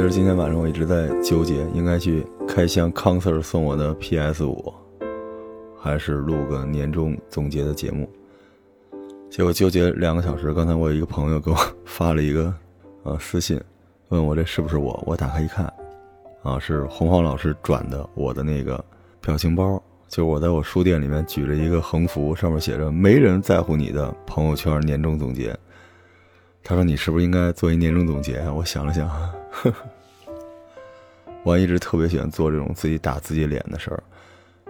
其实今天晚上我一直在纠结，应该去开箱康 Sir 送我的 PS 五，还是录个年终总结的节目。结果纠结两个小时。刚才我有一个朋友给我发了一个呃私信，问我这是不是我？我打开一看，啊，是洪荒老师转的我的那个表情包，就是我在我书店里面举着一个横幅，上面写着“没人在乎你的朋友圈年终总结”。他说：“你是不是应该做一年终总结？”我想了想。呵呵，我一直特别喜欢做这种自己打自己脸的事儿。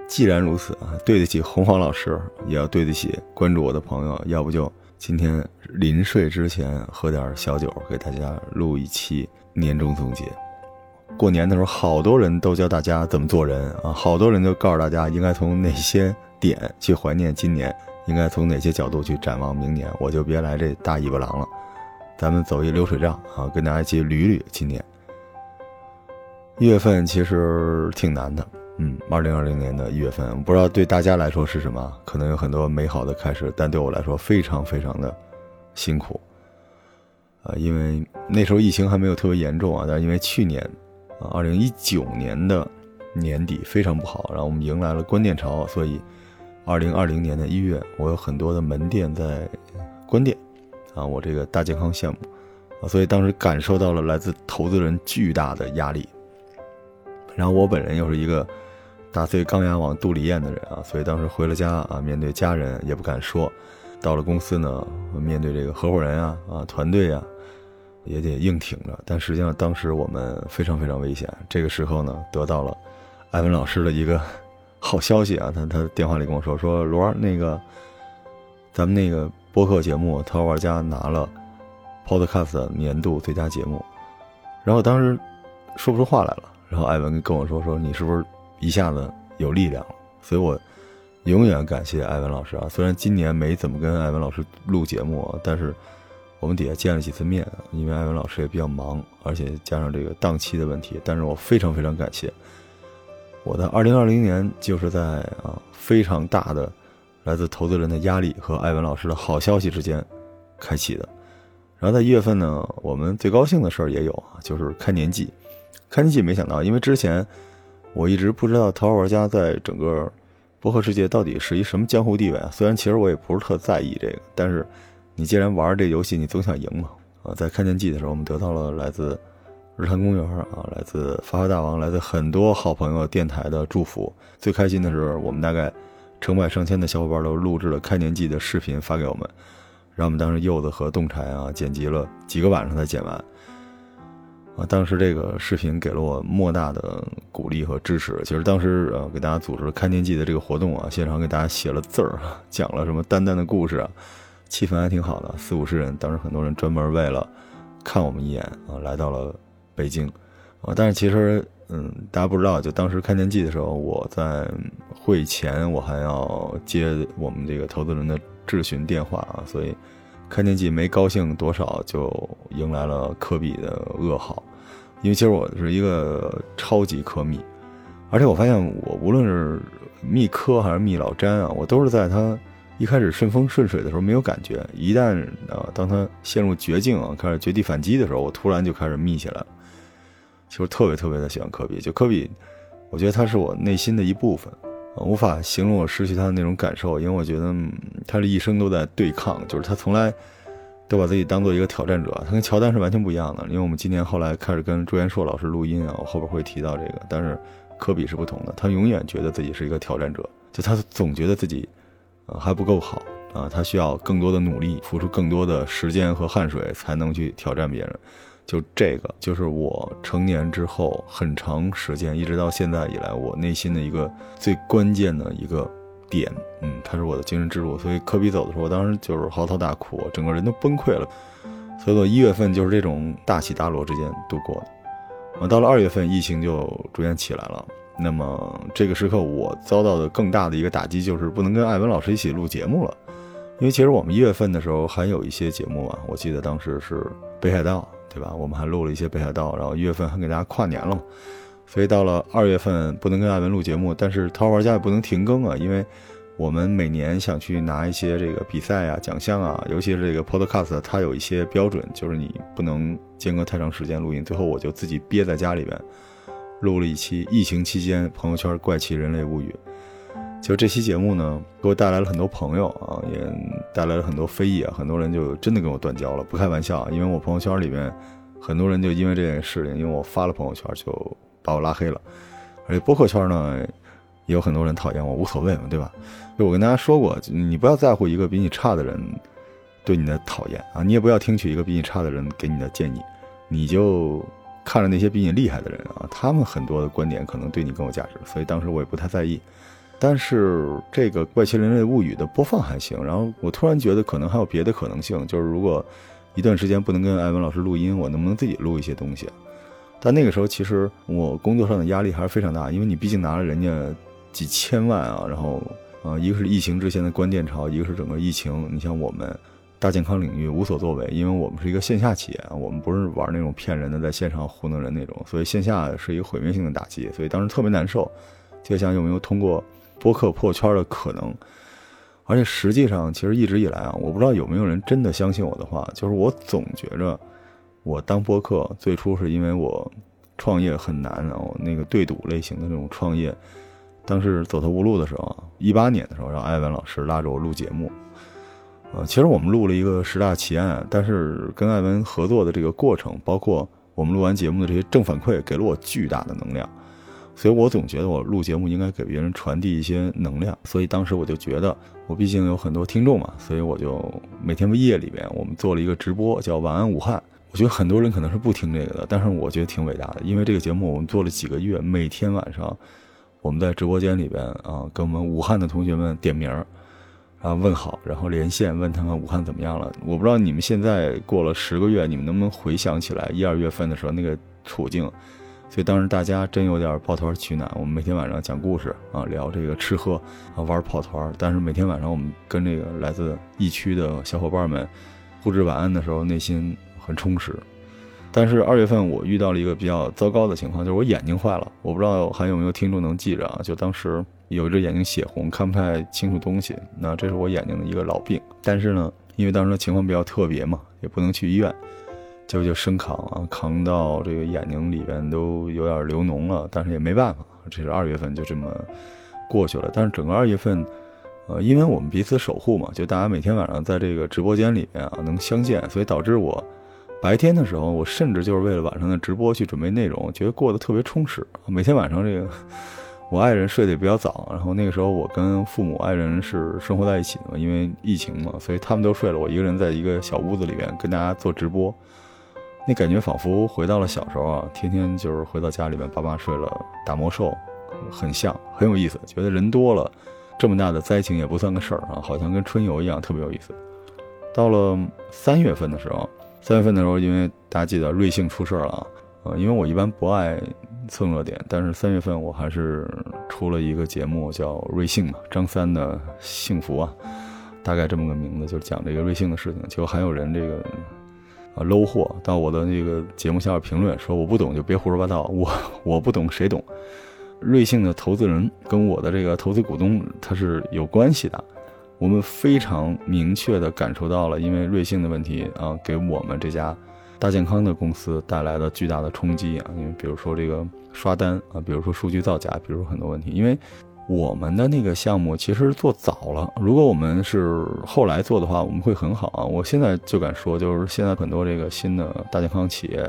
既然如此啊，对得起洪荒老师，也要对得起关注我的朋友。要不就今天临睡之前喝点小酒，给大家录一期年终总结。过年的时候，好多人都教大家怎么做人啊，好多人都告诉大家应该从哪些点去怀念今年，应该从哪些角度去展望明年。我就别来这大尾巴狼了。咱们走一流水账啊，跟大家一起捋捋今年。一月份其实挺难的，嗯，二零二零年的一月份，不知道对大家来说是什么，可能有很多美好的开始，但对我来说非常非常的辛苦。啊，因为那时候疫情还没有特别严重啊，但因为去年啊，二零一九年的年底非常不好，然后我们迎来了关店潮，所以二零二零年的一月，我有很多的门店在关店。啊，我这个大健康项目，啊，所以当时感受到了来自投资人巨大的压力。然后我本人又是一个打碎钢牙往肚里咽的人啊，所以当时回了家啊，面对家人也不敢说，到了公司呢，面对这个合伙人啊啊团队啊，也得硬挺着。但实际上当时我们非常非常危险。这个时候呢，得到了艾文老师的一个好消息啊，他他电话里跟我说说罗那个，咱们那个。播客节目《淘玩家》拿了 Podcast 年度最佳节目，然后当时说不出话来了。然后艾文跟我说：“说你是不是一下子有力量了？”所以，我永远感谢艾文老师啊！虽然今年没怎么跟艾文老师录节目，但是我们底下见了几次面，因为艾文老师也比较忙，而且加上这个档期的问题。但是我非常非常感谢我的2020年，就是在啊非常大的。来自投资人的压力和艾文老师的好消息之间开启的，然后在一月份呢，我们最高兴的事儿也有啊，就是开年季。开年季没想到，因为之前我一直不知道《淘宝玩家》在整个博客世界到底是一什么江湖地位啊。虽然其实我也不是特在意这个，但是你既然玩这游戏，你总想赢嘛啊！在开年季的时候，我们得到了来自日坛公园啊，来自发发大王，来自很多好朋友电台的祝福。最开心的是，我们大概。成百上千的小伙伴都录制了开年季的视频发给我们，让我们当时柚子和洞柴啊剪辑了几个晚上才剪完。啊，当时这个视频给了我莫大的鼓励和支持。其实当时呃给大家组织了开年季的这个活动啊，现场给大家写了字儿，讲了什么丹丹的故事啊，气氛还挺好的，四五十人。当时很多人专门为了看我们一眼啊来到了北京，啊，但是其实。嗯，大家不知道，就当时开年季的时候，我在会前我还要接我们这个投资人的质询电话啊，所以开年季没高兴多少，就迎来了科比的噩耗。因为其实我是一个超级科密，而且我发现我无论是密科还是密老詹啊，我都是在他一开始顺风顺水的时候没有感觉，一旦啊当他陷入绝境啊开始绝地反击的时候，我突然就开始密起来了。其实特别特别的喜欢科比，就科比，我觉得他是我内心的一部分，无法形容我失去他的那种感受，因为我觉得他的一生都在对抗，就是他从来都把自己当做一个挑战者，他跟乔丹是完全不一样的。因为我们今年后来开始跟朱元硕老师录音啊，我后边会提到这个，但是科比是不同的，他永远觉得自己是一个挑战者，就他总觉得自己呃还不够好啊，他需要更多的努力，付出更多的时间和汗水才能去挑战别人。就这个，就是我成年之后很长时间，一直到现在以来，我内心的一个最关键的一个点，嗯，它是我的精神支柱。所以科比走的时候，我当时就是嚎啕大哭，整个人都崩溃了。所以我一月份就是这种大起大落之间度过的。我到了二月份，疫情就逐渐起来了。那么这个时刻，我遭到的更大的一个打击就是不能跟艾文老师一起录节目了，因为其实我们一月份的时候还有一些节目啊，我记得当时是北海道。对吧？我们还录了一些北海道，然后一月份还给大家跨年了嘛，所以到了二月份不能跟艾文录节目，但是桃花玩家也不能停更啊，因为我们每年想去拿一些这个比赛啊、奖项啊，尤其是这个 Podcast，它有一些标准，就是你不能间隔太长时间录音。最后我就自己憋在家里边，录了一期疫情期间朋友圈怪奇人类物语。就这期节目呢，给我带来了很多朋友啊，也带来了很多非议啊，很多人就真的跟我断交了，不开玩笑，因为我朋友圈里面很多人就因为这件事情，因为我发了朋友圈就把我拉黑了，而且播客圈呢也有很多人讨厌我，无所谓嘛，对吧？就我跟大家说过，你不要在乎一个比你差的人对你的讨厌啊，你也不要听取一个比你差的人给你的建议，你就看着那些比你厉害的人啊，他们很多的观点可能对你更有价值，所以当时我也不太在意。但是这个《怪奇人类物语》的播放还行，然后我突然觉得可能还有别的可能性，就是如果一段时间不能跟艾文老师录音，我能不能自己录一些东西？但那个时候其实我工作上的压力还是非常大，因为你毕竟拿了人家几千万啊，然后呃，一个是疫情之前的关店潮，一个是整个疫情，你像我们大健康领域无所作为，因为我们是一个线下企业，我们不是玩那种骗人的，在线上糊弄人那种，所以线下是一个毁灭性的打击，所以当时特别难受，就想有没有通过。播客破圈的可能，而且实际上，其实一直以来啊，我不知道有没有人真的相信我的话，就是我总觉着，我当播客最初是因为我创业很难，然后那个对赌类型的那种创业，当时走投无路的时候，一八年的时候，让艾文老师拉着我录节目，呃，其实我们录了一个十大奇案，但是跟艾文合作的这个过程，包括我们录完节目的这些正反馈，给了我巨大的能量。所以我总觉得我录节目应该给别人传递一些能量，所以当时我就觉得，我毕竟有很多听众嘛，所以我就每天夜里边我们做了一个直播，叫晚安武汉。我觉得很多人可能是不听这个的，但是我觉得挺伟大的，因为这个节目我们做了几个月，每天晚上我们在直播间里边啊，跟我们武汉的同学们点名儿，然后问好，然后连线问他们武汉怎么样了。我不知道你们现在过了十个月，你们能不能回想起来一二月份的时候那个处境？所以当时大家真有点抱团取暖，我们每天晚上讲故事啊，聊这个吃喝啊，玩跑团。但是每天晚上我们跟这个来自疫区的小伙伴们互致晚安的时候，内心很充实。但是二月份我遇到了一个比较糟糕的情况，就是我眼睛坏了。我不知道还有没有听众能记着啊？就当时有一只眼睛血红，看不太清楚东西。那这是我眼睛的一个老病。但是呢，因为当时的情况比较特别嘛，也不能去医院。结果就生扛啊，扛到这个眼睛里边都有点流脓了，但是也没办法，这是二月份就这么过去了。但是整个二月份，呃，因为我们彼此守护嘛，就大家每天晚上在这个直播间里面啊能相见，所以导致我白天的时候，我甚至就是为了晚上的直播去准备内容，觉得过得特别充实。每天晚上这个我爱人睡得也比较早，然后那个时候我跟父母、爱人是生活在一起的嘛，因为疫情嘛，所以他们都睡了，我一个人在一个小屋子里边跟大家做直播。那感觉仿佛回到了小时候啊，天天就是回到家里面，爸妈睡了，打魔兽，很像，很有意思。觉得人多了，这么大的灾情也不算个事儿啊，好像跟春游一样，特别有意思。到了三月份的时候，三月份的时候，因为大家记得瑞幸出事儿了，呃，因为我一般不爱蹭热点，但是三月份我还是出了一个节目叫瑞幸嘛，张三的幸福啊，大概这么个名字，就是讲这个瑞幸的事情。结果还有人这个。啊，low 货到我的那个节目下边评论说我不懂就别胡说八道，我我不懂谁懂？瑞幸的投资人跟我的这个投资股东他是有关系的，我们非常明确的感受到了，因为瑞幸的问题啊，给我们这家大健康的公司带来了巨大的冲击啊，因为比如说这个刷单啊，比如说数据造假，比如说很多问题，因为。我们的那个项目其实做早了，如果我们是后来做的话，我们会很好啊。我现在就敢说，就是现在很多这个新的大健康企业，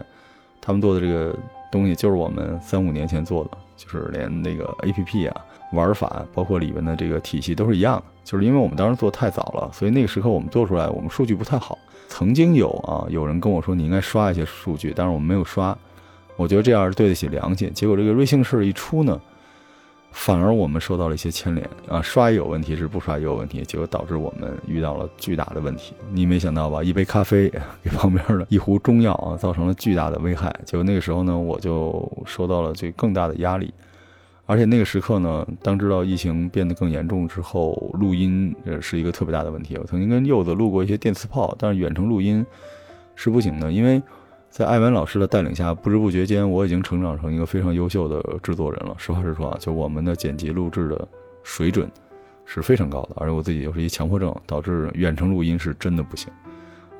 他们做的这个东西就是我们三五年前做的，就是连那个 APP 啊、玩法，包括里面的这个体系都是一样的。就是因为我们当时做太早了，所以那个时刻我们做出来，我们数据不太好。曾经有啊，有人跟我说你应该刷一些数据，但是我们没有刷，我觉得这样是对得起良心。结果这个瑞幸事一出呢。反而我们受到了一些牵连啊，刷也有问题，是不刷也有问题，结果导致我们遇到了巨大的问题。你没想到吧？一杯咖啡给旁边的一壶中药啊，造成了巨大的危害。结果那个时候呢，我就受到了这更大的压力。而且那个时刻呢，当知道疫情变得更严重之后，录音呃是一个特别大的问题。我曾经跟柚子录过一些电磁炮，但是远程录音是不行的，因为。在艾文老师的带领下，不知不觉间，我已经成长成一个非常优秀的制作人了。实话实说啊，就我们的剪辑录制的水准是非常高的，而且我自己又是一强迫症，导致远程录音是真的不行。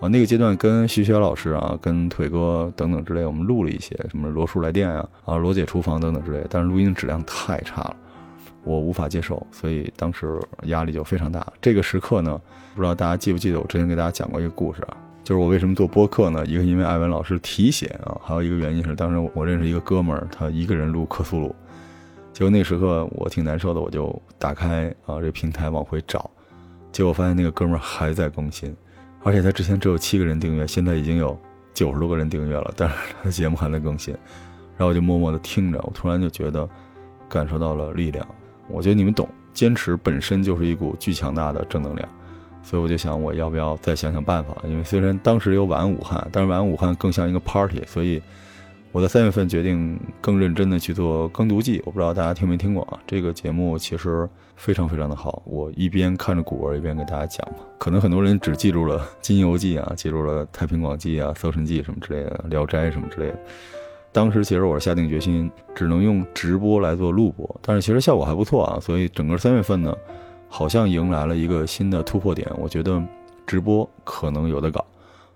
啊，那个阶段跟徐雪老师啊，跟腿哥等等之类，我们录了一些什么罗叔来电啊，啊罗姐厨房等等之类，但是录音质量太差了，我无法接受，所以当时压力就非常大。这个时刻呢，不知道大家记不记得我之前给大家讲过一个故事啊，就是我为什么做播客呢？一个因为艾文老师提携啊，还有一个原因是当时我认识一个哥们儿，他一个人录克苏鲁，结果那时刻我挺难受的，我就打开啊这平台往回找，结果发现那个哥们儿还在更新。而且他之前只有七个人订阅，现在已经有九十多个人订阅了，但是他的节目还在更新。然后我就默默的听着，我突然就觉得感受到了力量。我觉得你们懂，坚持本身就是一股巨强大的正能量。所以我就想，我要不要再想想办法？因为虽然当时有晚武汉，但是晚武汉更像一个 party，所以。我在三月份决定更认真的去做《耕读记》，我不知道大家听没听过啊？这个节目其实非常非常的好。我一边看着古文，一边给大家讲嘛。可能很多人只记住了《金游记》啊，记住了《太平广记》啊，《搜神记》什么之类的，《聊斋》什么之类的。当时其实我是下定决心，只能用直播来做录播，但是其实效果还不错啊。所以整个三月份呢，好像迎来了一个新的突破点。我觉得直播可能有的搞。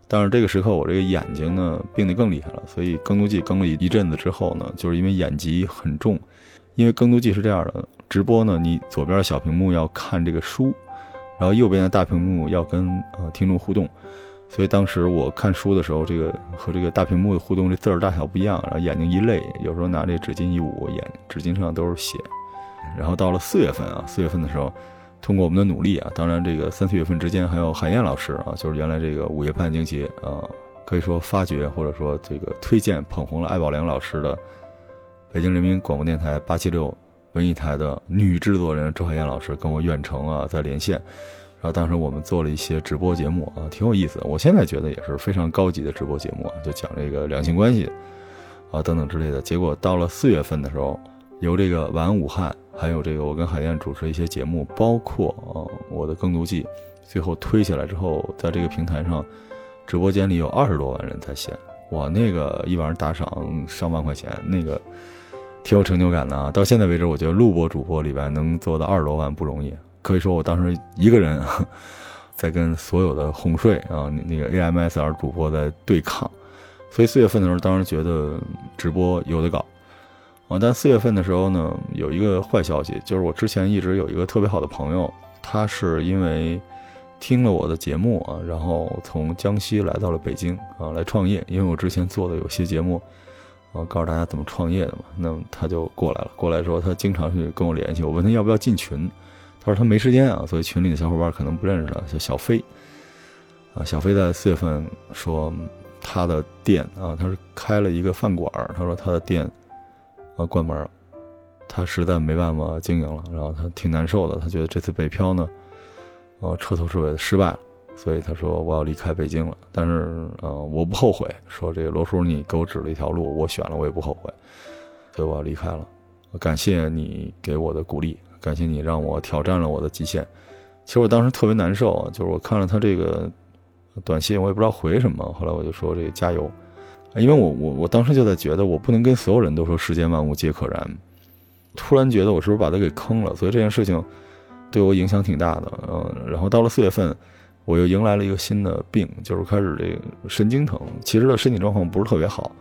但是这个时刻，我这个眼睛呢病得更厉害了，所以更读记更了一阵子之后呢，就是因为眼疾很重。因为更读记是这样的，直播呢，你左边小屏幕要看这个书，然后右边的大屏幕要跟呃听众互动。所以当时我看书的时候，这个和这个大屏幕的互动，这字儿大小不一样，然后眼睛一累，有时候拿这纸巾一捂，眼纸巾上都是血。然后到了四月份啊，四月份的时候。通过我们的努力啊，当然这个三四月份之间还有海燕老师啊，就是原来这个午夜半惊奇啊，可以说发掘或者说这个推荐捧红了艾宝良老师的北京人民广播电台八七六文艺台的女制作人周海燕老师跟我远程啊在连线，然后当时我们做了一些直播节目啊，挺有意思的。我现在觉得也是非常高级的直播节目啊，就讲这个两性关系啊等等之类的。结果到了四月份的时候，由这个晚安武汉。还有这个，我跟海燕主持一些节目，包括啊我的更读记，最后推起来之后，在这个平台上，直播间里有二十多万人在线，哇，那个一晚上打赏上万块钱，那个挺有成就感的啊！到现在为止，我觉得录播主播里边能做到二十多万不容易，可以说我当时一个人 在跟所有的哄睡啊那个 AMSR 主播在对抗，所以四月份的时候，当时觉得直播有的搞。啊，但四月份的时候呢，有一个坏消息，就是我之前一直有一个特别好的朋友，他是因为听了我的节目啊，然后从江西来到了北京啊，来创业。因为我之前做的有些节目，啊，告诉大家怎么创业的嘛，那他就过来了。过来之后，他经常去跟我联系，我问他要不要进群，他说他没时间啊，所以群里的小伙伴可能不认识他，叫小飞。啊，小飞在四月份说他的店啊，他是开了一个饭馆，他说他的店。啊，关门了，他实在没办法经营了，然后他挺难受的，他觉得这次北漂呢，呃，彻头彻尾的失败了，所以他说我要离开北京了。但是，呃，我不后悔，说这个罗叔你给我指了一条路，我选了，我也不后悔，所以我要离开了。感谢你给我的鼓励，感谢你让我挑战了我的极限。其实我当时特别难受啊，就是我看了他这个短信，我也不知道回什么，后来我就说这个加油。因为我我我当时就在觉得，我不能跟所有人都说世间万物皆可燃。突然觉得我是不是把他给坑了？所以这件事情对我影响挺大的。嗯，然后到了四月份，我又迎来了一个新的病，就是开始这个神经疼。其实的身体状况不是特别好。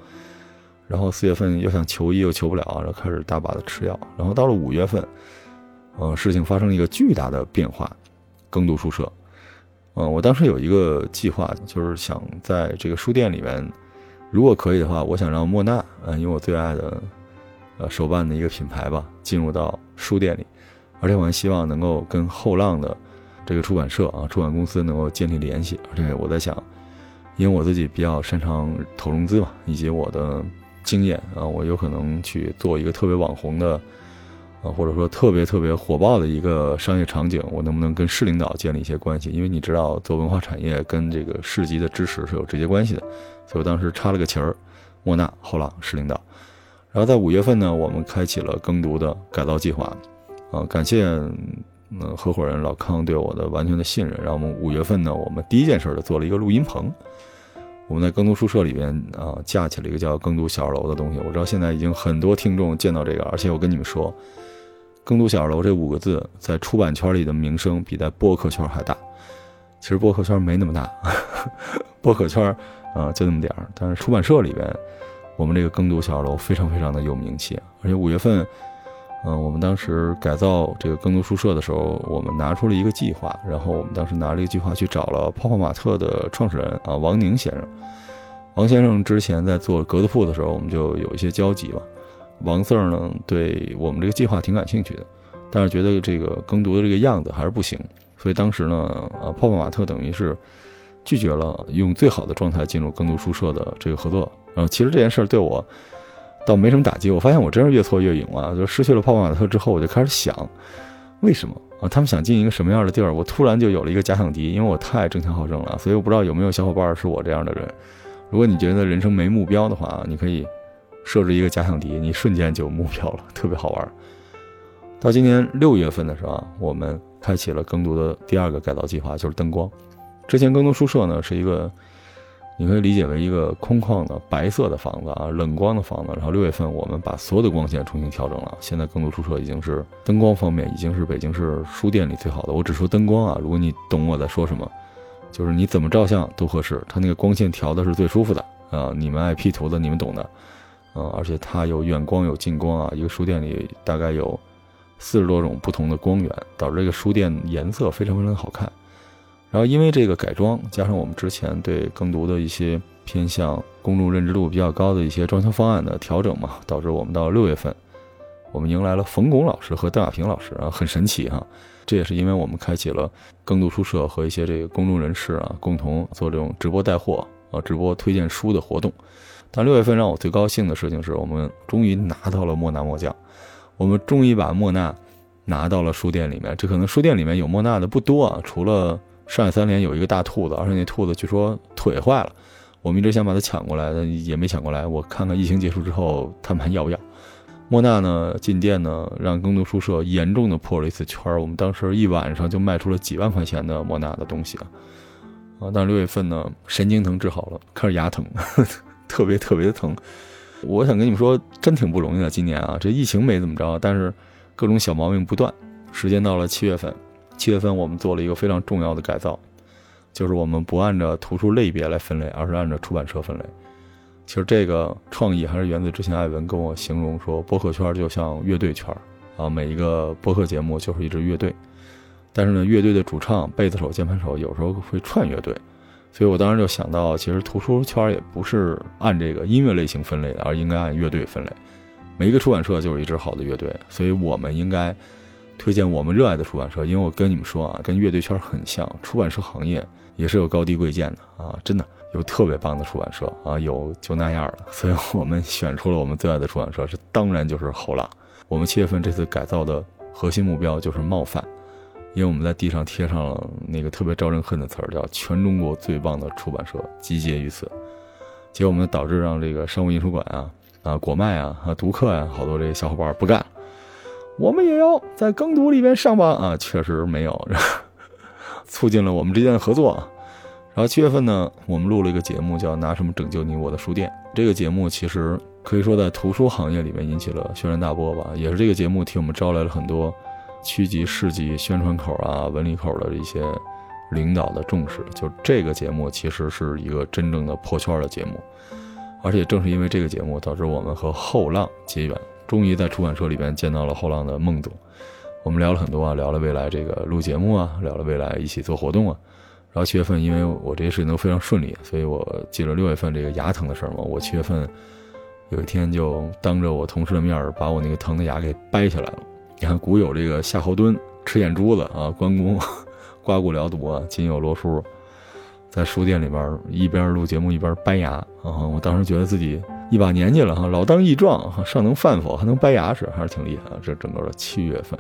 然后四月份又想求医又求不了，然后开始大把的吃药。然后到了五月份，呃，事情发生了一个巨大的变化，耕读书社。嗯，我当时有一个计划，就是想在这个书店里面。如果可以的话，我想让莫娜，嗯，因为我最爱的，呃，手办的一个品牌吧，进入到书店里，而且我还希望能够跟后浪的这个出版社啊，出版公司能够建立联系。而且我在想，因为我自己比较擅长投融资嘛，以及我的经验啊，我有可能去做一个特别网红的。啊，或者说特别特别火爆的一个商业场景，我能不能跟市领导建立一些关系？因为你知道，做文化产业跟这个市级的支持是有直接关系的。所以我当时插了个旗儿，莫纳后浪是领导。然后在五月份呢，我们开启了耕读的改造计划。啊，感谢嗯合伙人老康对我的完全的信任。然后我们五月份呢，我们第一件事儿就做了一个录音棚。我们在耕读宿舍里边啊，架起了一个叫耕读小二楼的东西。我知道现在已经很多听众见到这个，而且我跟你们说。耕读小二楼这五个字在出版圈里的名声比在播客圈还大。其实播客圈没那么大，播客圈啊就那么点儿。但是出版社里边，我们这个耕读小楼非常非常的有名气。而且五月份，嗯，我们当时改造这个耕读书社的时候，我们拿出了一个计划。然后我们当时拿这个计划去找了泡泡玛特的创始人啊王宁先生。王先生之前在做格子铺的时候，我们就有一些交集吧。王 Sir 呢，对我们这个计划挺感兴趣的，但是觉得这个耕读的这个样子还是不行，所以当时呢，呃，泡泡玛特等于是拒绝了用最好的状态进入耕读书社的这个合作。然后其实这件事儿对我倒没什么打击，我发现我真是越挫越勇啊！就失去了泡泡玛特之后，我就开始想，为什么啊？他们想进一个什么样的地儿？我突然就有了一个假想敌，因为我太争强好胜了，所以我不知道有没有小伙伴是我这样的人。如果你觉得人生没目标的话，你可以。设置一个假想敌，你瞬间就有目标了，特别好玩。到今年六月份的时候啊，我们开启了耕读的第二个改造计划，就是灯光。之前更多书社呢是一个，你可以理解为一个空旷的白色的房子啊，冷光的房子。然后六月份我们把所有的光线重新调整了，现在更多书社已经是灯光方面已经是北京市书店里最好的。我只说灯光啊，如果你懂我在说什么，就是你怎么照相都合适，它那个光线调的是最舒服的啊。你们爱 P 图的，你们懂的。嗯，而且它有远光有近光啊，一个书店里大概有四十多种不同的光源，导致这个书店颜色非常非常的好看。然后因为这个改装，加上我们之前对耕读的一些偏向公众认知度比较高的一些装修方案的调整嘛，导致我们到六月份，我们迎来了冯巩老师和邓亚萍老师啊，很神奇哈。这也是因为我们开启了耕读书社和一些这个公众人士啊，共同做这种直播带货啊，直播推荐书的活动。但六月份让我最高兴的事情是我们终于拿到了莫纳莫酱，我们终于把莫纳拿到了书店里面。这可能书店里面有莫纳的不多啊，除了上海三联有一个大兔子，而且那兔子据说腿坏了，我们一直想把它抢过来，但也没抢过来。我看看疫情结束之后他们还要不要。莫纳呢进店呢，让耕读书社严重的破了一次圈我们当时一晚上就卖出了几万块钱的莫纳的东西啊，啊！但是六月份呢，神经疼治好了，开始牙疼。特别特别的疼，我想跟你们说，真挺不容易的。今年啊，这疫情没怎么着，但是各种小毛病不断。时间到了七月份，七月份我们做了一个非常重要的改造，就是我们不按照图书类别来分类，而是按照出版社分类。其实这个创意还是源自之前艾文跟我形容说，播客圈就像乐队圈啊，每一个播客节目就是一支乐队，但是呢，乐队的主唱、贝斯手、键盘手有时候会串乐队。所以我当时就想到，其实图书圈也不是按这个音乐类型分类的，而应该按乐队分类。每一个出版社就是一支好的乐队，所以我们应该推荐我们热爱的出版社。因为我跟你们说啊，跟乐队圈很像，出版社行业也是有高低贵贱的啊，真的有特别棒的出版社啊，有就那样的。所以我们选出了我们最爱的出版社，这当然就是后浪。我们七月份这次改造的核心目标就是冒犯。因为我们在地上贴上了那个特别招人恨的词儿，叫“全中国最棒的出版社集结于此”，结果我们导致让这个商务印书馆啊、啊果麦啊、啊读客啊，好多这些小伙伴不干，我们也要在耕读里边上榜啊，确实没有，促进了我们之间的合作。然后七月份呢，我们录了一个节目，叫“拿什么拯救你我的书店”。这个节目其实可以说在图书行业里面引起了轩然大波吧，也是这个节目替我们招来了很多。区级、市级、宣传口啊、文理口的一些领导的重视，就这个节目其实是一个真正的破圈的节目，而且正是因为这个节目，导致我们和后浪结缘，终于在出版社里边见到了后浪的孟总。我们聊了很多啊，聊了未来这个录节目啊，聊了未来一起做活动啊。然后七月份，因为我这些事情都非常顺利，所以我记了六月份这个牙疼的事儿嘛，我七月份有一天就当着我同事的面儿，把我那个疼的牙给掰下来了。你看，古有这个夏侯惇吃眼珠子啊，关公 刮骨疗毒啊，今有罗叔在书店里边一边录节目一边掰牙啊。我当时觉得自己一把年纪了哈，老当益壮哈，尚能饭否，还能掰牙齿，还是挺厉害的。这整个的七月份，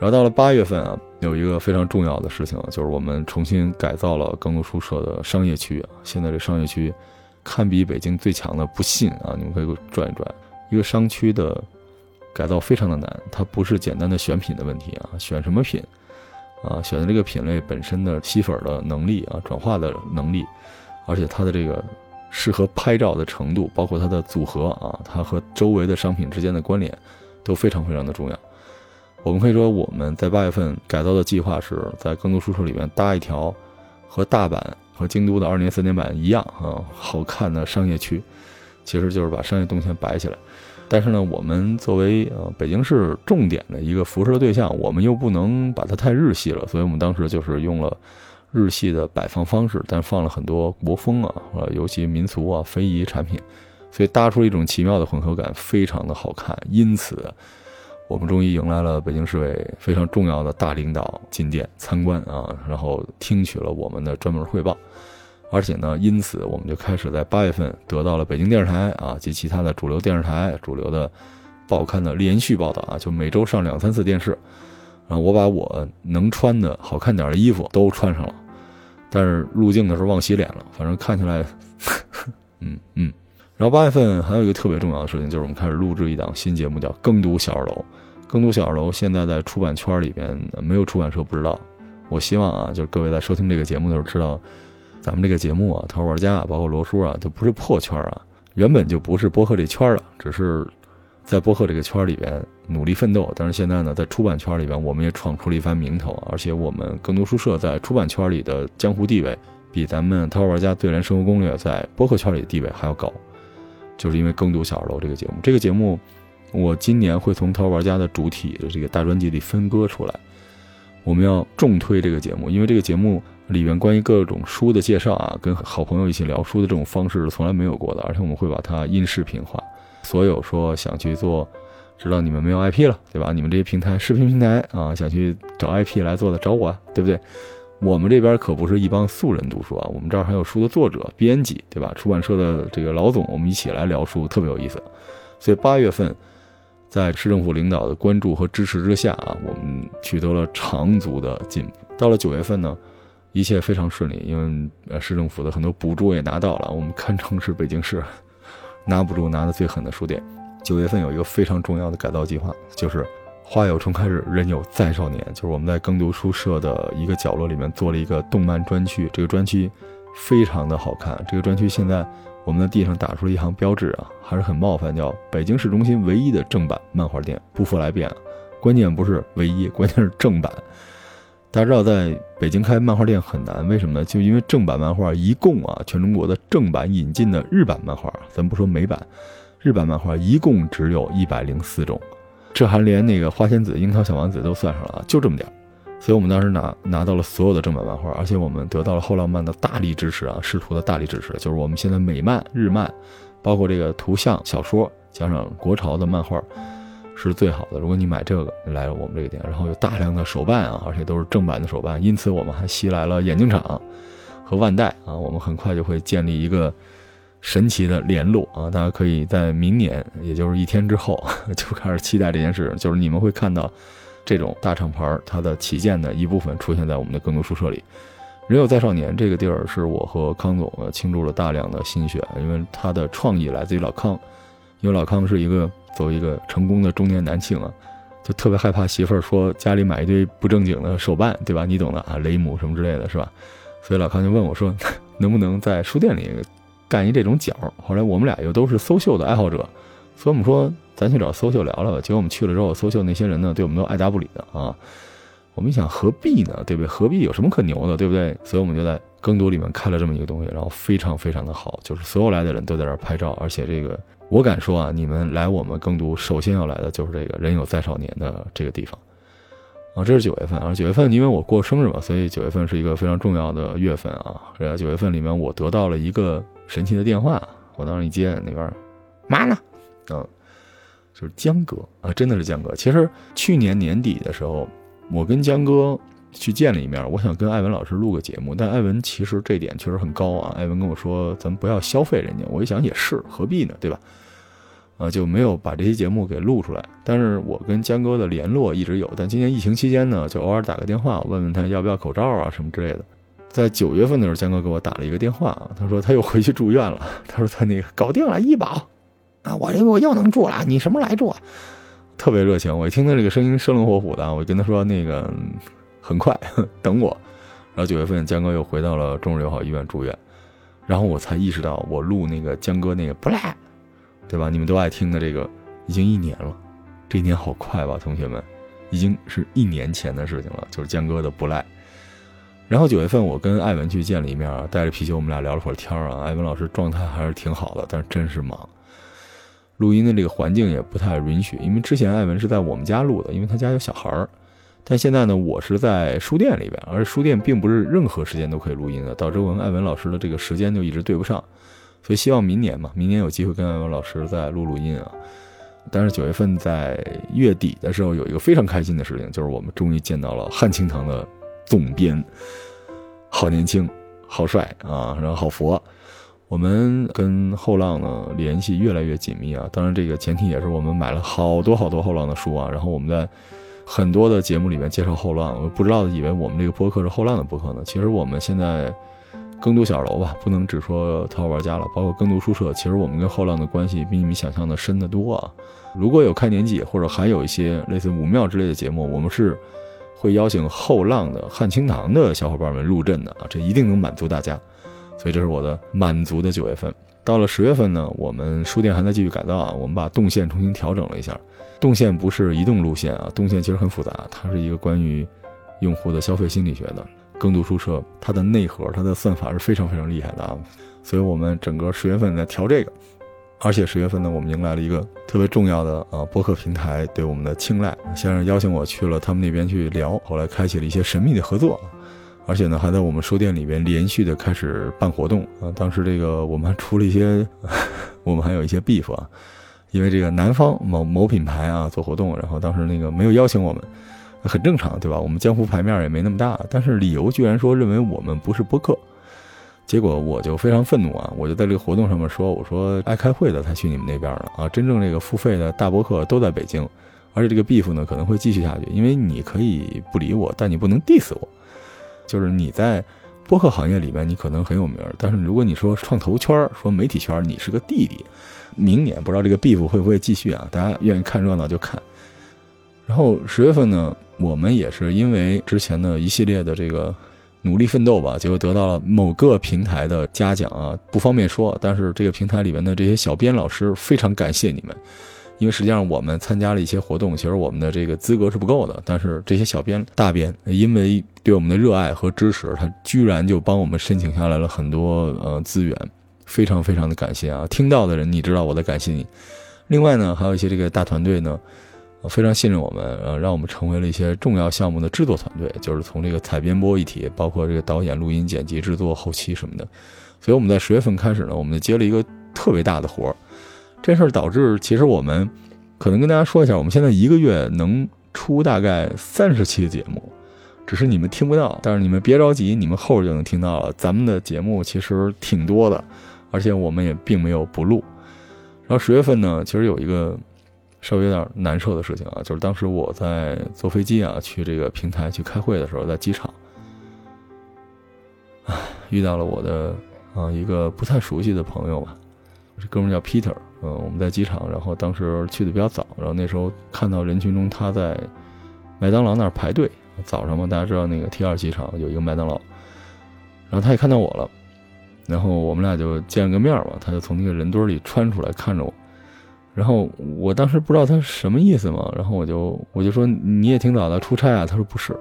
然后到了八月份啊，有一个非常重要的事情，就是我们重新改造了耕读书社的商业区啊。现在这商业区堪比北京最强的，不信啊，你们可以转一转，一个商区的。改造非常的难，它不是简单的选品的问题啊，选什么品，啊，选的这个品类本身的吸粉的能力啊，转化的能力，而且它的这个适合拍照的程度，包括它的组合啊，它和周围的商品之间的关联，都非常非常的重要。我们可以说我们在八月份改造的计划是在更多宿舍里面搭一条和大阪和京都的二年三年版一样啊好看的商业区，其实就是把商业动线摆起来。但是呢，我们作为呃北京市重点的一个辐射对象，我们又不能把它太日系了，所以我们当时就是用了日系的摆放方式，但放了很多国风啊，呃，尤其民俗啊、非遗产品，所以搭出了一种奇妙的混合感，非常的好看。因此，我们终于迎来了北京市委非常重要的大领导进店参观啊，然后听取了我们的专门汇报。而且呢，因此我们就开始在八月份得到了北京电视台啊及其他的主流电视台、主流的报刊的连续报道啊，就每周上两三次电视。然后我把我能穿的好看点的衣服都穿上了，但是入镜的时候忘洗脸了，反正看起来，嗯嗯。然后八月份还有一个特别重要的事情，就是我们开始录制一档新节目，叫《耕读小二楼》。耕读小二楼现在在出版圈里边没有出版社不知道。我希望啊，就是各位在收听这个节目的时候知道。咱们这个节目啊，淘玩家啊包括罗叔啊，都不是破圈啊，原本就不是播客这圈了，只是在播客这个圈里边努力奋斗。但是现在呢，在出版圈里边，我们也闯出了一番名头，而且我们更多书社在出版圈里的江湖地位，比咱们淘玩家对联生活攻略在播客圈里的地位还要高。就是因为更读小二楼这个节目，这个节目我今年会从淘玩家的主体的这个大专辑里分割出来，我们要重推这个节目，因为这个节目。里边关于各种书的介绍啊，跟好朋友一起聊书的这种方式是从来没有过的，而且我们会把它音视频化。所有说想去做，知道你们没有 IP 了，对吧？你们这些平台、视频平台啊，想去找 IP 来做的，找我，啊对不对？我们这边可不是一帮素人读书啊，我们这儿还有书的作者、编辑，对吧？出版社的这个老总，我们一起来聊书，特别有意思。所以八月份，在市政府领导的关注和支持之下啊，我们取得了长足的进步。到了九月份呢？一切非常顺利，因为呃市政府的很多补助也拿到了，我们堪称是北京市拿不住拿的最狠的书店。九月份有一个非常重要的改造计划，就是“花有重开日，人有再少年”，就是我们在耕读书社的一个角落里面做了一个动漫专区，这个专区非常的好看。这个专区现在我们的地上打出了一行标志啊，还是很冒犯，叫“北京市中心唯一的正版漫画店”，不服来辩。关键不是唯一，关键是正版。大家知道，在北京开漫画店很难，为什么呢？就因为正版漫画一共啊，全中国的正版引进的日版漫画，咱不说美版，日版漫画一共只有一百零四种，这还连那个花仙子、樱桃小丸子都算上了，就这么点儿。所以我们当时拿拿到了所有的正版漫画，而且我们得到了后浪漫的大力支持啊，师徒的大力支持，就是我们现在美漫、日漫，包括这个图像小说，加上国潮的漫画。是最好的。如果你买这个，来我们这个店，然后有大量的手办啊，而且都是正版的手办，因此我们还吸来了眼镜厂和万代啊。我们很快就会建立一个神奇的联络啊！大家可以在明年，也就是一天之后，就开始期待这件事，就是你们会看到这种大厂牌它的旗舰的一部分出现在我们的更多宿舍里。人有在少年这个地儿是我和康总倾注了大量的心血，因为他的创意来自于老康，因为老康是一个。作为一个成功的中年男性啊，就特别害怕媳妇儿说家里买一堆不正经的手办，对吧？你懂的啊，雷姆什么之类的是吧？所以老康就问我说，能不能在书店里干一这种角？后来我们俩又都是搜秀的爱好者，所以我们说咱去找搜秀聊聊吧。结果我们去了之后，搜秀那些人呢，对我们都爱答不理的啊。我们一想，何必呢？对不对？何必有什么可牛的，对不对？所以我们就在更多里面开了这么一个东西，然后非常非常的好，就是所有来的人都在这儿拍照，而且这个。我敢说啊，你们来我们更读，首先要来的就是这个人有再少年的这个地方，啊，这是九月份啊，九月份因为我过生日嘛，所以九月份是一个非常重要的月份啊。然后九月份里面，我得到了一个神奇的电话，我当时一接那边，妈呢？嗯，就是江哥啊，真的是江哥。其实去年年底的时候，我跟江哥。去见了一面，我想跟艾文老师录个节目，但艾文其实这点确实很高啊。艾文跟我说：“咱们不要消费人家。”我一想也是，何必呢，对吧？啊，就没有把这些节目给录出来。但是我跟江哥的联络一直有，但今年疫情期间呢，就偶尔打个电话问问他要不要口罩啊什么之类的。在九月份的时候，江哥给我打了一个电话啊，他说他又回去住院了，他说他那个搞定了医保啊，我这我又能住了，你什么时候来住啊？特别热情，我一听他这个声音生龙活虎的，我就跟他说那个。很快，等我。然后九月份，江哥又回到了中日友好医院住院，然后我才意识到，我录那个江哥那个不赖，对吧？你们都爱听的这个，已经一年了，这一年好快吧，同学们？已经是一年前的事情了，就是江哥的不赖。然后九月份我跟艾文去见了一面啊，带着啤酒我们俩聊了会儿天啊。艾文老师状态还是挺好的，但是真是忙，录音的这个环境也不太允许。因为之前艾文是在我们家录的，因为他家有小孩儿。但现在呢，我是在书店里边，而书店并不是任何时间都可以录音的，导致我跟艾文老师的这个时间就一直对不上。所以希望明年嘛，明年有机会跟艾文老师再录录音啊。但是九月份在月底的时候，有一个非常开心的事情，就是我们终于见到了汉清堂的总编，好年轻，好帅啊，然后好佛。我们跟后浪呢联系越来越紧密啊。当然，这个前提也是我们买了好多好多后浪的书啊，然后我们在。很多的节目里面介绍后浪，我不知道以为我们这个播客是后浪的播客呢。其实我们现在更读小楼吧，不能只说淘宝玩家了，包括更读书社，其实我们跟后浪的关系比你们想象的深得多啊。如果有开年季或者还有一些类似武庙之类的节目，我们是会邀请后浪的汉清堂的小伙伴们入阵的啊，这一定能满足大家。所以这是我的满足的九月份。到了十月份呢，我们书店还在继续改造啊，我们把动线重新调整了一下。动线不是移动路线啊，动线其实很复杂，它是一个关于用户的消费心理学的。更读书社它的内核、它的算法是非常非常厉害的啊，所以我们整个十月份在调这个，而且十月份呢，我们迎来了一个特别重要的啊播客平台对我们的青睐，先生邀请我去了他们那边去聊，后来开启了一些神秘的合作，而且呢还在我们书店里边连续的开始办活动啊，当时这个我们还出了一些，我们还有一些 beef 啊。因为这个南方某某品牌啊做活动，然后当时那个没有邀请我们，很正常，对吧？我们江湖牌面也没那么大，但是理由居然说认为我们不是播客，结果我就非常愤怒啊！我就在这个活动上面说，我说爱开会的才去你们那边了啊！真正这个付费的大播客都在北京，而且这个 beef 呢可能会继续下去，因为你可以不理我，但你不能 diss 我，就是你在播客行业里面你可能很有名，但是如果你说创投圈、说媒体圈，你是个弟弟。明年不知道这个 beef 会不会继续啊？大家愿意看热闹就看。然后十月份呢，我们也是因为之前的一系列的这个努力奋斗吧，结果得到了某个平台的嘉奖啊，不方便说。但是这个平台里面的这些小编老师非常感谢你们，因为实际上我们参加了一些活动，其实我们的这个资格是不够的。但是这些小编大编因为对我们的热爱和支持，他居然就帮我们申请下来了很多呃资源。非常非常的感谢啊！听到的人，你知道我在感谢你。另外呢，还有一些这个大团队呢，非常信任我们，呃，让我们成为了一些重要项目的制作团队，就是从这个采编播一体，包括这个导演、录音、剪辑、制作、后期什么的。所以我们在十月份开始呢，我们就接了一个特别大的活儿。这事儿导致，其实我们可能跟大家说一下，我们现在一个月能出大概三十期节目。只是你们听不到，但是你们别着急，你们后边就能听到了。咱们的节目其实挺多的，而且我们也并没有不录。然后十月份呢，其实有一个稍微有点难受的事情啊，就是当时我在坐飞机啊去这个平台去开会的时候，在机场，唉，遇到了我的啊一个不太熟悉的朋友吧，这哥们叫 Peter，嗯，我们在机场，然后当时去的比较早，然后那时候看到人群中他在麦当劳那儿排队。早上嘛，大家知道那个 T 二机场有一个麦当劳，然后他也看到我了，然后我们俩就见了个面嘛，他就从那个人堆里穿出来看着我，然后我当时不知道他什么意思嘛，然后我就我就说你也挺早的出差啊，他说不是，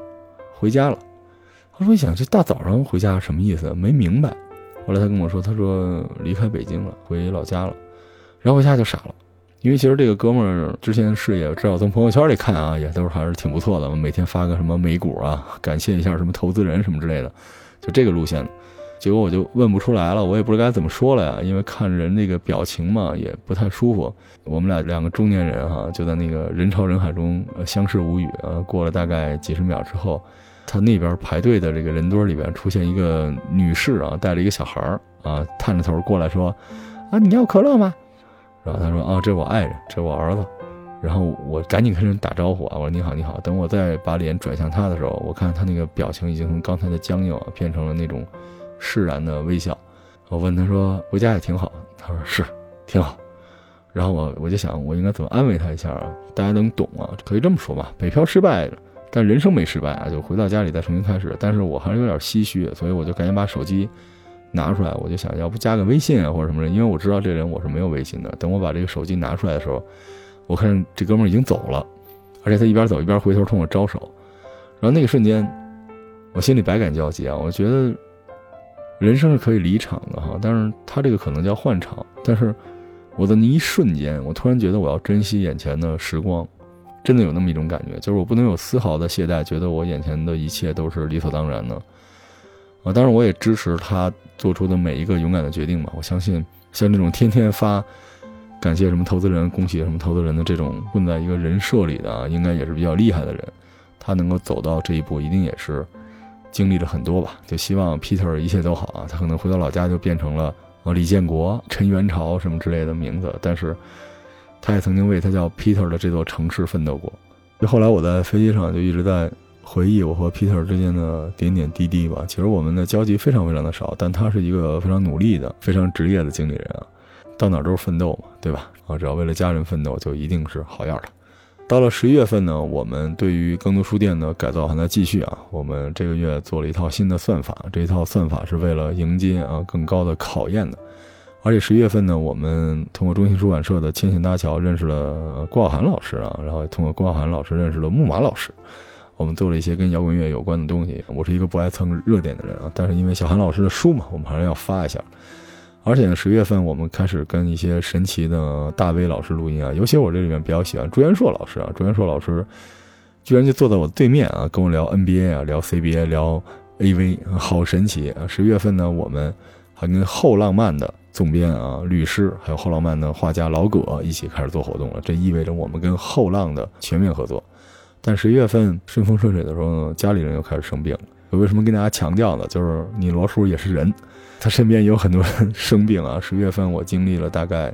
回家了，他说一想这大早上回家什么意思，没明白，后来他跟我说，他说离开北京了，回老家了，然后一下就傻了。因为其实这个哥们儿之前的事业，至少从朋友圈里看啊，也都还是挺不错的。每天发个什么美股啊，感谢一下什么投资人什么之类的，就这个路线。结果我就问不出来了，我也不知道该怎么说了呀。因为看人那个表情嘛，也不太舒服。我们俩两个中年人哈，就在那个人潮人海中呃相视无语啊。过了大概几十秒之后，他那边排队的这个人堆里边出现一个女士啊，带着一个小孩儿啊，探着头过来说：“啊，你要可乐吗？”然后他说：“啊，这是我爱人，这是我儿子。”然后我赶紧跟人打招呼啊，我说：“你好，你好。”等我再把脸转向他的时候，我看他那个表情已经从刚才的僵硬啊变成了那种释然的微笑。我问他说：“回家也挺好。”他说：“是，挺好。”然后我我就想，我应该怎么安慰他一下啊？大家能懂啊？可以这么说吧，北漂失败，但人生没失败啊，就回到家里再重新开始。但是我还是有点唏嘘，所以我就赶紧把手机。拿出来，我就想要不加个微信啊，或者什么的，因为我知道这人我是没有微信的。等我把这个手机拿出来的时候，我看这哥们已经走了，而且他一边走一边回头冲我招手，然后那个瞬间，我心里百感交集啊！我觉得人生是可以离场的哈，但是他这个可能叫换场，但是我的那一瞬间，我突然觉得我要珍惜眼前的时光，真的有那么一种感觉，就是我不能有丝毫的懈怠，觉得我眼前的一切都是理所当然的啊！当然，我也支持他做出的每一个勇敢的决定嘛，我相信像这种天天发。感谢什么投资人，恭喜什么投资人的这种混在一个人设里的，应该也是比较厉害的人。他能够走到这一步，一定也是经历了很多吧。就希望 Peter 一切都好啊。他可能回到老家就变成了啊李建国、陈元朝什么之类的名字，但是他也曾经为他叫 Peter 的这座城市奋斗过。就后来我在飞机上就一直在回忆我和 Peter 之间的点点滴滴吧。其实我们的交集非常非常的少，但他是一个非常努力的、非常职业的经理人啊。到哪都是奋斗嘛，对吧？啊，只要为了家人奋斗，就一定是好样的。到了十一月份呢，我们对于更多书店的改造还在继续啊。我们这个月做了一套新的算法，这一套算法是为了迎接啊更高的考验的。而且十一月份呢，我们通过中信出版社的牵线搭桥，认识了郭晓涵老师啊，然后通过郭晓涵老师认识了木马老师。我们做了一些跟摇滚乐有关的东西。我是一个不爱蹭热点的人啊，但是因为小韩老师的书嘛，我们还是要发一下。而且呢，十月份我们开始跟一些神奇的大 V 老师录音啊，尤其我这里面比较喜欢朱元硕老师啊。朱元硕老师居然就坐在我对面啊，跟我聊 NBA 啊，聊 CBA，聊 AV，好神奇啊！十月份呢，我们还跟后浪漫的总编啊、律师，还有后浪漫的画家老葛一起开始做活动了。这意味着我们跟后浪的全面合作。但十一月份顺风顺水的时候呢，家里人又开始生病了。我为什么跟大家强调呢？就是你罗叔也是人。他身边有很多人 生病啊！十月份我经历了大概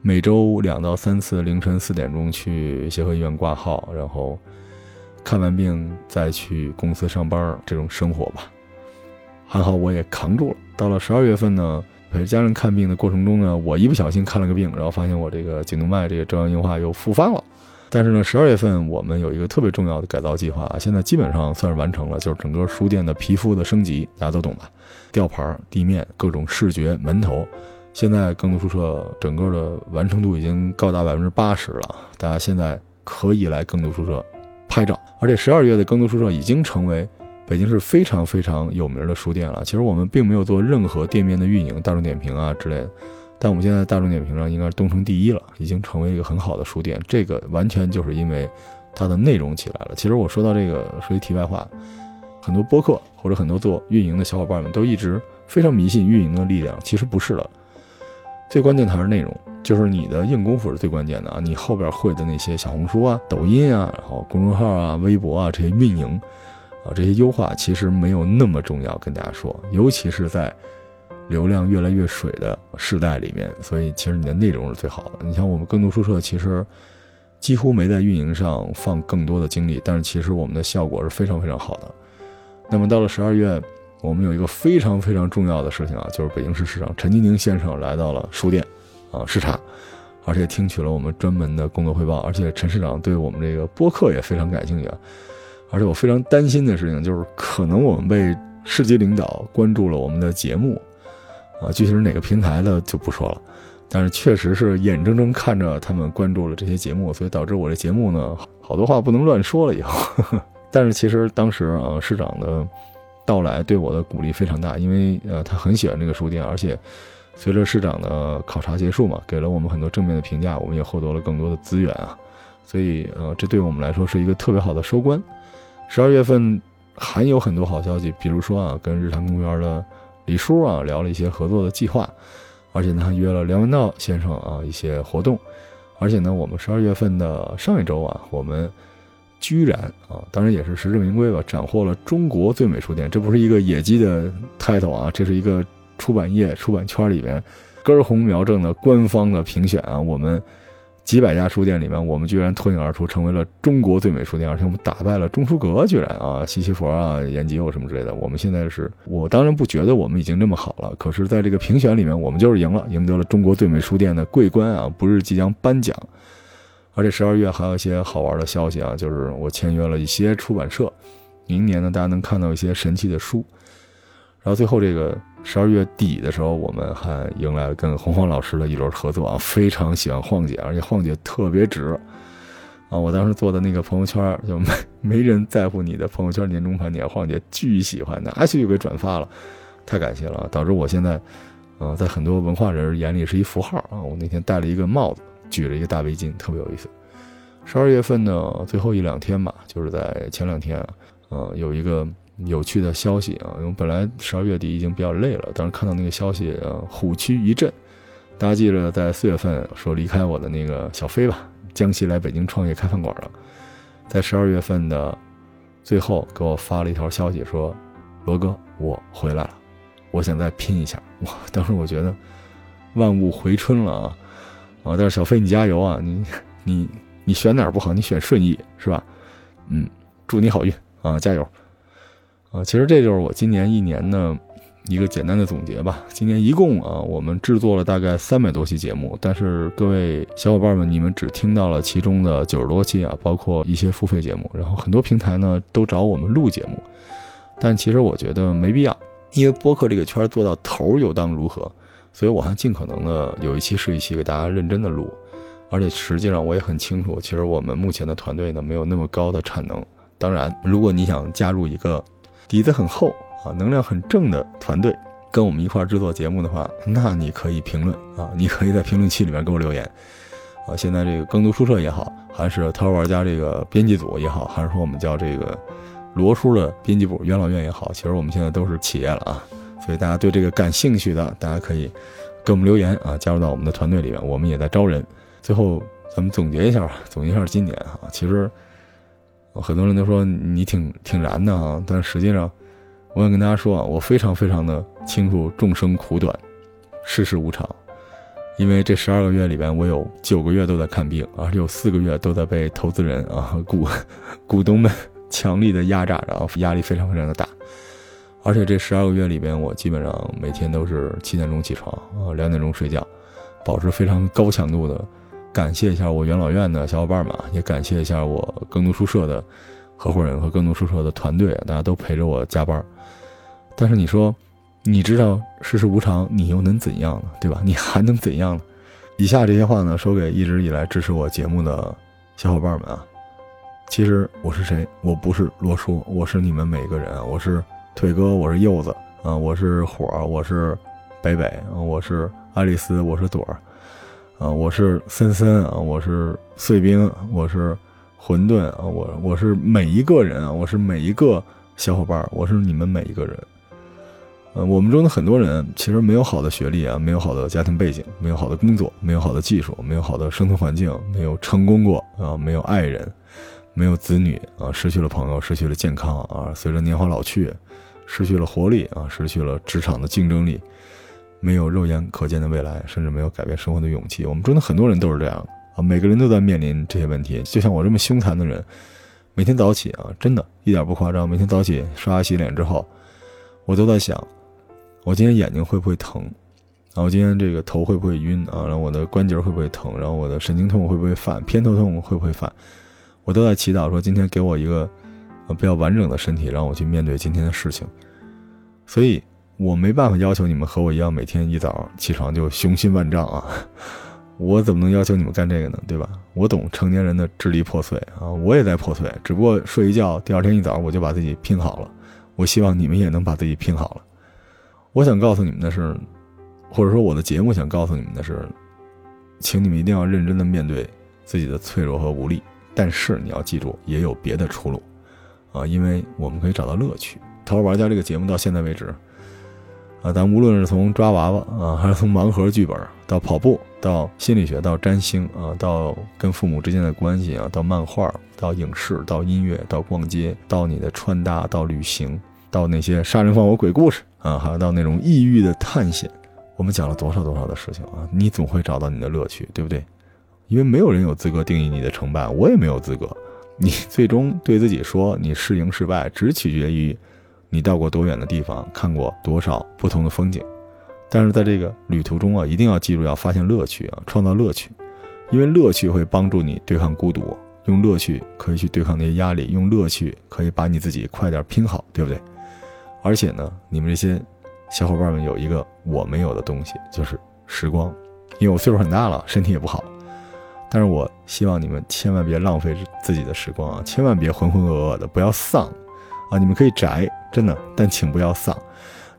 每周两到三次凌晨四点钟去协和医院挂号，然后看完病再去公司上班这种生活吧。还好我也扛住了。到了十二月份呢，陪家人看病的过程中呢，我一不小心看了个病，然后发现我这个颈动脉这个中央硬化又复发了。但是呢，十二月份我们有一个特别重要的改造计划啊，现在基本上算是完成了，就是整个书店的皮肤的升级，大家都懂吧？吊牌、地面、各种视觉、门头，现在更多书社整个的完成度已经高达百分之八十了，大家现在可以来更多书社拍照。而且十二月的更多书社已经成为北京市非常非常有名的书店了。其实我们并没有做任何店面的运营，大众点评啊之类的。但我们现在大众点评上应该是东城第一了，已经成为一个很好的书店。这个完全就是因为它的内容起来了。其实我说到这个说一题外话，很多播客或者很多做运营的小伙伴们都一直非常迷信运营的力量，其实不是的。最关键还是内容，就是你的硬功夫是最关键的啊！你后边会的那些小红书啊、抖音啊、然后公众号啊、微博啊这些运营啊这些优化，其实没有那么重要。跟大家说，尤其是在。流量越来越水的时代里面，所以其实你的内容是最好的。你像我们更多书社，其实几乎没在运营上放更多的精力，但是其实我们的效果是非常非常好的。那么到了十二月，我们有一个非常非常重要的事情啊，就是北京市市长陈吉宁先生来到了书店啊视察，而且听取了我们专门的工作汇报，而且陈市长对我们这个播客也非常感兴趣啊。而且我非常担心的事情就是，可能我们被市级领导关注了我们的节目。啊，具体是哪个平台的就不说了，但是确实是眼睁睁看着他们关注了这些节目，所以导致我这节目呢，好多话不能乱说了。以后，但是其实当时啊，市长的到来对我的鼓励非常大，因为呃，他很喜欢这个书店，而且随着市长的考察结束嘛，给了我们很多正面的评价，我们也获得了更多的资源啊，所以呃，这对我们来说是一个特别好的收官。十二月份还有很多好消息，比如说啊，跟日坛公园的。李叔啊，聊了一些合作的计划，而且呢，还约了梁文道先生啊一些活动，而且呢，我们十二月份的上一周啊，我们居然啊，当然也是实至名归吧，斩获了中国最美书店，这不是一个野鸡的 title 啊，这是一个出版业出版圈里边根红苗正的官方的评选啊，我们。几百家书店里面，我们居然脱颖而出，成为了中国最美书店，而且我们打败了中书阁，居然啊，西西弗啊，延吉又什么之类的。我们现在是，我当然不觉得我们已经这么好了，可是在这个评选里面，我们就是赢了，赢得了中国最美书店的桂冠啊，不是即将颁奖。而且十二月还有一些好玩的消息啊，就是我签约了一些出版社，明年呢，大家能看到一些神奇的书。然后最后这个。十二月底的时候，我们还迎来了跟洪晃老师的一轮合作啊，非常喜欢晃姐，而且晃姐特别直，啊，我当时做的那个朋友圈就没没人在乎你的朋友圈年终盘点，晃姐巨喜欢，拿去就给转发了，太感谢了，导致我现在，呃，在很多文化人眼里是一符号啊。我那天戴了一个帽子，举了一个大围巾，特别有意思。十二月份呢，最后一两天吧，就是在前两天，呃，有一个有趣的消息啊，因为本来十二月底已经比较累了，但是看到那个消息，啊，虎躯一震。大家记着，在四月份说离开我的那个小飞吧。江西来北京创业开饭馆了，在十二月份的最后给我发了一条消息说：“罗哥，我回来了，我想再拼一下。”哇！当时我觉得万物回春了啊！啊！但是小飞你加油啊！你你你选哪儿不好？你选顺义是吧？嗯，祝你好运啊！加油！啊，其实这就是我今年一年呢。一个简单的总结吧。今年一共啊，我们制作了大概三百多期节目，但是各位小伙伴们，你们只听到了其中的九十多期啊，包括一些付费节目。然后很多平台呢都找我们录节目，但其实我觉得没必要，因为播客这个圈做到头又当如何？所以我还尽可能的有一期是一期给大家认真的录。而且实际上我也很清楚，其实我们目前的团队呢没有那么高的产能。当然，如果你想加入一个底子很厚。啊，能量很正的团队跟我们一块制作节目的话，那你可以评论啊，你可以在评论区里面给我留言啊。现在这个耕读书社也好，还是淘玩家这个编辑组也好，还是说我们叫这个罗叔的编辑部元老院也好，其实我们现在都是企业了啊。所以大家对这个感兴趣的，大家可以给我们留言啊，加入到我们的团队里面，我们也在招人。最后咱们总结一下吧，总结一下今年啊，其实很多人都说你挺挺燃的啊，但实际上。我想跟大家说啊，我非常非常的清楚众生苦短，世事无常，因为这十二个月里边，我有九个月都在看病，而且有四个月都在被投资人啊股股东们强力的压榨着，压力非常非常的大。而且这十二个月里边，我基本上每天都是七点钟起床啊，两点钟睡觉，保持非常高强度的。感谢一下我元老院的小伙伴们，也感谢一下我耕读书社的合伙人和耕读书社的团队，大家都陪着我加班。但是你说，你知道世事无常，你又能怎样呢？对吧？你还能怎样呢？以下这些话呢，说给一直以来支持我节目的小伙伴们啊。其实我是谁？我不是罗叔，我是你们每个人。我是腿哥，我是柚子啊，我是火，我是北北啊，我是爱丽丝，我是朵儿啊，我是森森啊，我是碎冰，我是混沌啊，我我是每一个人啊，我是每一个小伙伴，我是你们每一个人。呃，我们中的很多人其实没有好的学历啊，没有好的家庭背景，没有好的工作，没有好的技术，没有好的生存环境，没有成功过啊，没有爱人，没有子女啊，失去了朋友，失去了健康啊，随着年华老去，失去了活力啊，失去了职场的竞争力，没有肉眼可见的未来，甚至没有改变生活的勇气。我们中的很多人都是这样啊，每个人都在面临这些问题。就像我这么凶残的人，每天早起啊，真的一点不夸张，每天早起刷牙洗脸之后，我都在想。我今天眼睛会不会疼？然后今天这个头会不会晕啊？然后我的关节会不会疼？然后我的神经痛会不会犯？偏头痛会不会犯？我都在祈祷说今天给我一个呃比较完整的身体，让我去面对今天的事情。所以我没办法要求你们和我一样每天一早起床就雄心万丈啊！我怎么能要求你们干这个呢？对吧？我懂成年人的支离破碎啊，我也在破碎，只不过睡一觉，第二天一早我就把自己拼好了。我希望你们也能把自己拼好了。我想告诉你们的是，或者说我的节目想告诉你们的是，请你们一定要认真的面对自己的脆弱和无力。但是你要记住，也有别的出路，啊，因为我们可以找到乐趣。《淘宝玩家》这个节目到现在为止，啊，咱无论是从抓娃娃啊，还是从盲盒剧本，到跑步，到心理学，到占星啊，到跟父母之间的关系啊，到漫画，到影视，到音乐，到逛街，到你的穿搭，到旅行。到那些杀人放火鬼故事啊，还有到那种异域的探险，我们讲了多少多少的事情啊！你总会找到你的乐趣，对不对？因为没有人有资格定义你的成败，我也没有资格。你最终对自己说，你是赢是败，只取决于你到过多远的地方，看过多少不同的风景。但是在这个旅途中啊，一定要记住要发现乐趣啊，创造乐趣，因为乐趣会帮助你对抗孤独，用乐趣可以去对抗那些压力，用乐趣可以把你自己快点拼好，对不对？而且呢，你们这些小伙伴们有一个我没有的东西，就是时光。因为我岁数很大了，身体也不好。但是我希望你们千万别浪费自己的时光啊，千万别浑浑噩噩的，不要丧啊！你们可以宅，真的，但请不要丧。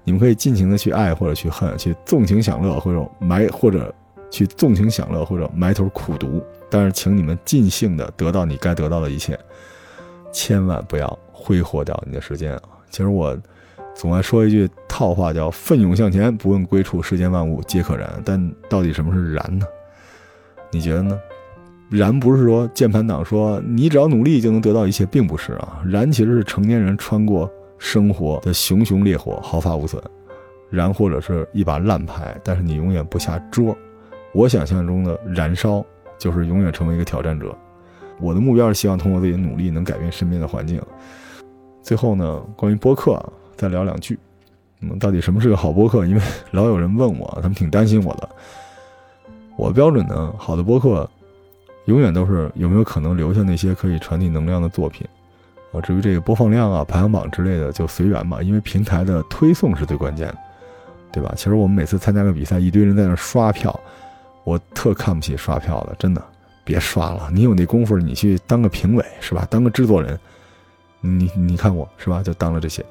你们可以尽情的去爱或者去恨，去纵情享乐或者埋或者去纵情享乐或者埋头苦读。但是，请你们尽兴的得到你该得到的一切，千万不要挥霍掉你的时间啊！其实我总爱说一句套话，叫“奋勇向前，不问归处，世间万物皆可燃”。但到底什么是燃呢？你觉得呢？燃不是说键盘党说你只要努力就能得到一切，并不是啊。燃其实是成年人穿过生活的熊熊烈火，毫发无损。燃或者是一把烂牌，但是你永远不下桌。我想象中的燃烧就是永远成为一个挑战者。我的目标是希望通过自己的努力能改变身边的环境。最后呢，关于播客啊再聊两句。嗯，到底什么是个好播客？因为老有人问我，他们挺担心我的。我标准呢，好的播客。永远都是有没有可能留下那些可以传递能量的作品，啊，至于这个播放量啊、排行榜之类的就随缘吧，因为平台的推送是最关键的，对吧？其实我们每次参加个比赛，一堆人在那刷票，我特看不起刷票的，真的，别刷了，你有那功夫，你去当个评委是吧？当个制作人，你你看我是吧？就当了这些。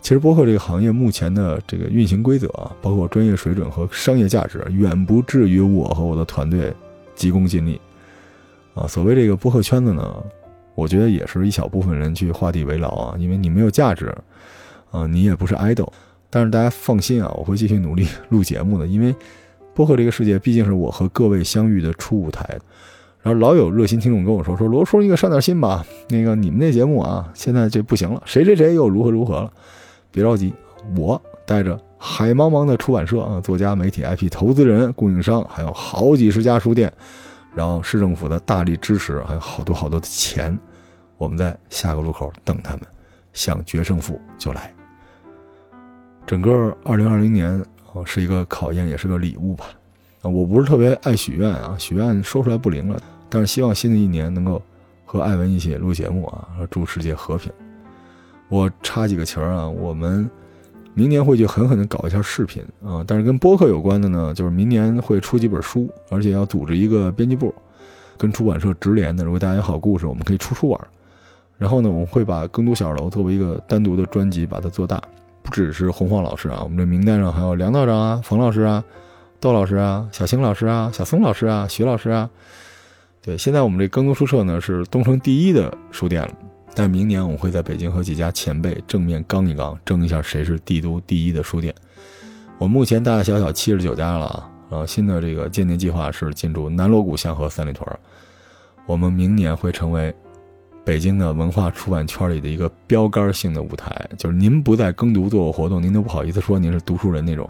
其实播客这个行业目前的这个运行规则啊，包括专业水准和商业价值，远不至于我和我的团队急功近利。啊，所谓这个播客圈子呢，我觉得也是一小部分人去画地为牢啊，因为你没有价值，啊，你也不是 idol，但是大家放心啊，我会继续努力录节目的，因为播客这个世界毕竟是我和各位相遇的初舞台。然后老有热心听众跟我说说罗叔，你可上点心吧，那个你们那节目啊，现在这不行了，谁谁谁又如何如何了，别着急，我带着海茫茫的出版社啊，作家、媒体、IP 投资人、供应商，还有好几十家书店。然后市政府的大力支持，还有好多好多的钱，我们在下个路口等他们，想决胜负就来。整个二零二零年啊，是一个考验，也是个礼物吧。啊，我不是特别爱许愿啊，许愿说出来不灵了，但是希望新的一年能够和艾文一起录节目啊，祝世界和平。我插几个旗儿啊，我们。明年会去狠狠地搞一下视频啊，但是跟播客有关的呢，就是明年会出几本书，而且要组织一个编辑部，跟出版社直连的。如果大家有好故事，我们可以出出玩。然后呢，我们会把更读小楼作为一个单独的专辑，把它做大。不只是洪晃老师啊，我们这名单上还有梁道长啊、冯老师啊、窦老师啊、小青老师啊、小松老师啊、徐老师啊。对，现在我们这更读书社呢是东城第一的书店了。但明年我会在北京和几家前辈正面刚一刚，争一下谁是帝都第一的书店。我目前大大小小七十九家了啊，然后新的这个建店计划是进驻南锣鼓巷和三里屯。我们明年会成为北京的文化出版圈里的一个标杆性的舞台，就是您不在耕读做过活动，您都不好意思说您是读书人那种。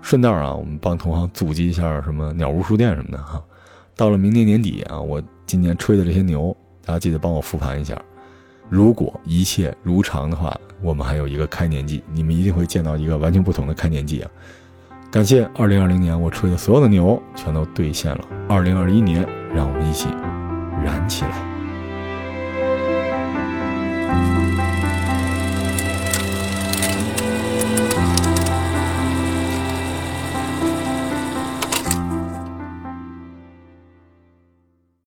顺道啊，我们帮同行阻击一下什么鸟屋书店什么的哈。到了明年年底啊，我今年吹的这些牛，大家记得帮我复盘一下。如果一切如常的话，我们还有一个开年季，你们一定会见到一个完全不同的开年季啊！感谢二零二零年我吹的所有的牛全都兑现了，二零二一年让我们一起燃起来。